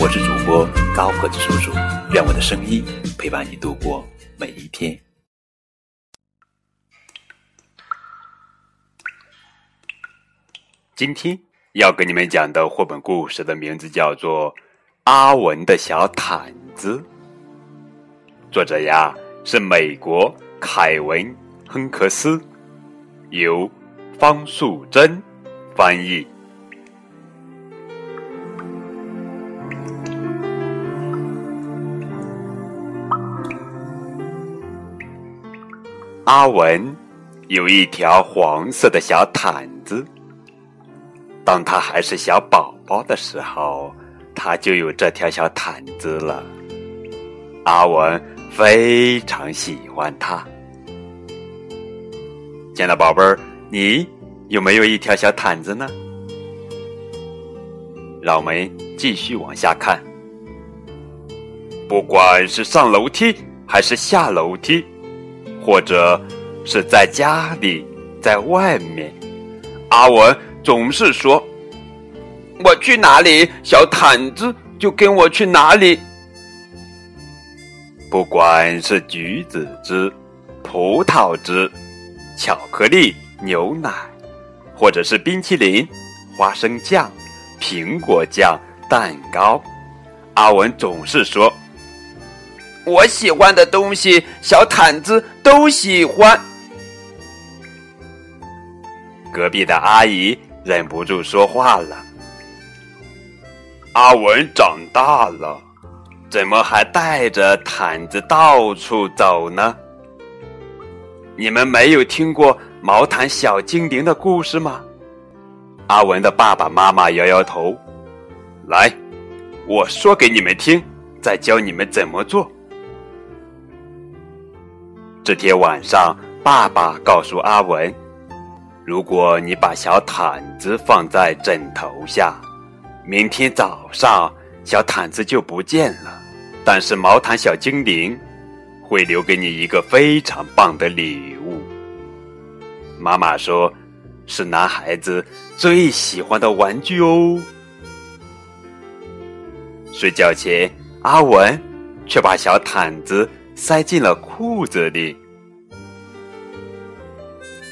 我是主播高个子叔叔，愿我的声音陪伴你度过每一天。今天要跟你们讲的绘本故事的名字叫做《阿文的小毯子》，作者呀是美国凯文·亨克斯，由。方素珍翻译。阿文有一条黄色的小毯子。当他还是小宝宝的时候，他就有这条小毯子了。阿文非常喜欢它。亲爱的宝贝儿。你有没有一条小毯子呢？让我们继续往下看。不管是上楼梯还是下楼梯，或者是在家里、在外面，阿文总是说：“我去哪里，小毯子就跟我去哪里。”不管是橘子汁、葡萄汁、巧克力。牛奶，或者是冰淇淋、花生酱、苹果酱、蛋糕，阿文总是说：“我喜欢的东西，小毯子都喜欢。”隔壁的阿姨忍不住说话了：“阿文长大了，怎么还带着毯子到处走呢？你们没有听过？”毛毯小精灵的故事吗？阿文的爸爸妈妈摇摇头。来，我说给你们听，再教你们怎么做。这天晚上，爸爸告诉阿文：“如果你把小毯子放在枕头下，明天早上小毯子就不见了。但是毛毯小精灵会留给你一个非常棒的礼物。”妈妈说：“是男孩子最喜欢的玩具哦。”睡觉前，阿文却把小毯子塞进了裤子里。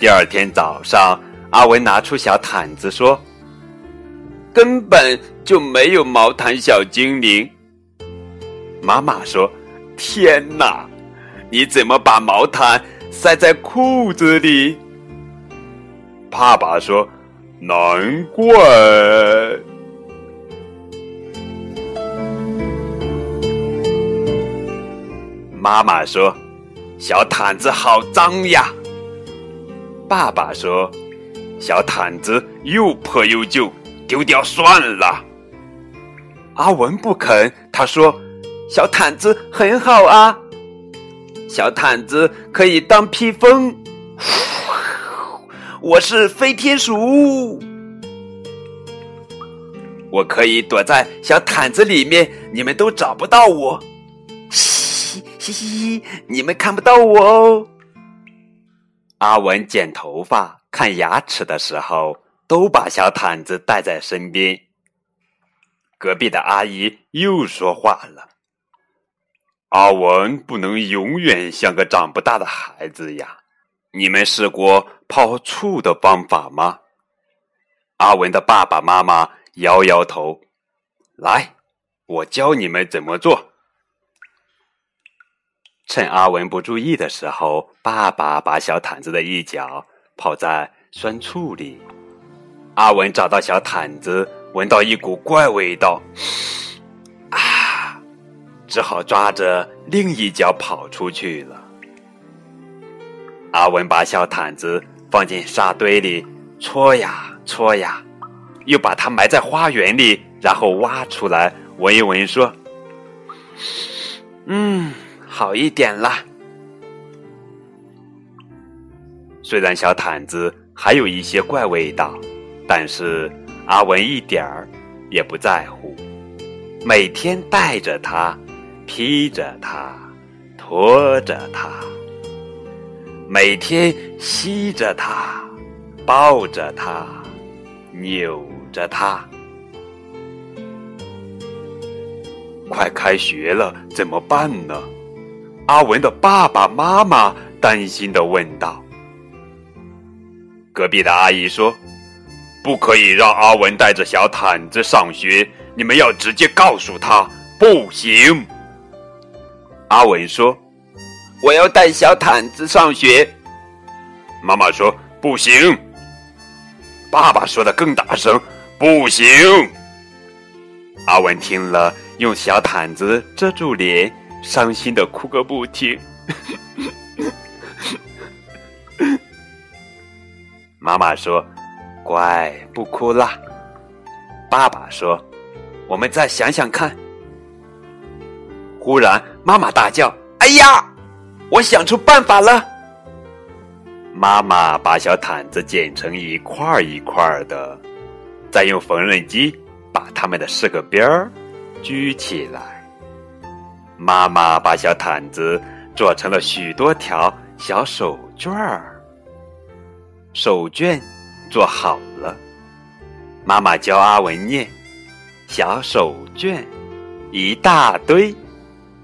第二天早上，阿文拿出小毯子说：“根本就没有毛毯小精灵。”妈妈说：“天哪，你怎么把毛毯塞在裤子里？”爸爸说：“难怪。”妈妈说：“小毯子好脏呀。”爸爸说：“小毯子又破又旧，丢掉算了。”阿文不肯，他说：“小毯子很好啊，小毯子可以当披风。”我是飞天鼠，我可以躲在小毯子里面，你们都找不到我。嘻嘻嘻，你们看不到我哦。阿文剪头发、看牙齿的时候，都把小毯子带在身边。隔壁的阿姨又说话了：“阿文不能永远像个长不大的孩子呀。”你们试过泡醋的方法吗？阿文的爸爸妈妈摇摇头。来，我教你们怎么做。趁阿文不注意的时候，爸爸把小毯子的一角泡在酸醋里。阿文找到小毯子，闻到一股怪味道，啊，只好抓着另一角跑出去了。阿文把小毯子放进沙堆里，搓呀搓呀，又把它埋在花园里，然后挖出来闻一闻，说：“嗯，好一点了。虽然小毯子还有一些怪味道，但是阿文一点儿也不在乎。每天带着它，披着它，拖着它；每天吸着它，抱着它，扭着它。快开学了，怎么办呢？阿文的爸爸妈妈担心的问道。隔壁的阿姨说：“不可以让阿文带着小毯子上学，你们要直接告诉他，不行。”阿文说：“我要带小毯子上学。”妈妈说：“不行。”爸爸说的更大声：“不行。”阿文听了。用小毯子遮住脸，伤心的哭个不停。妈妈说：“乖，不哭啦。”爸爸说：“我们再想想看。”忽然，妈妈大叫：“哎呀，我想出办法了！”妈妈把小毯子剪成一块一块的，再用缝纫机把它们的四个边儿。举起来，妈妈把小毯子做成了许多条小手绢儿。手绢做好了，妈妈教阿文念：“小手绢一大堆，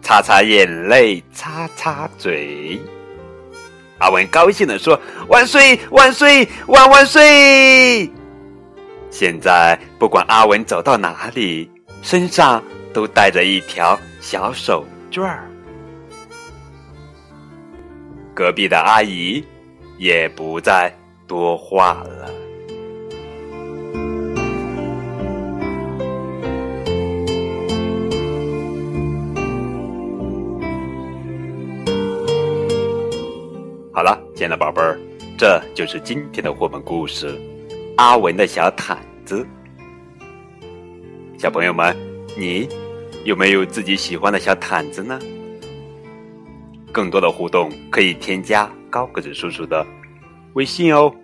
擦擦眼泪，擦擦嘴。”阿文高兴地说：“万岁，万岁，万万岁！”现在不管阿文走到哪里。身上都带着一条小手绢儿。隔壁的阿姨也不再多话了。好了，亲爱的宝贝儿，这就是今天的绘本故事《阿文的小毯子》。小朋友们，你有没有自己喜欢的小毯子呢？更多的互动可以添加高个子叔叔的微信哦。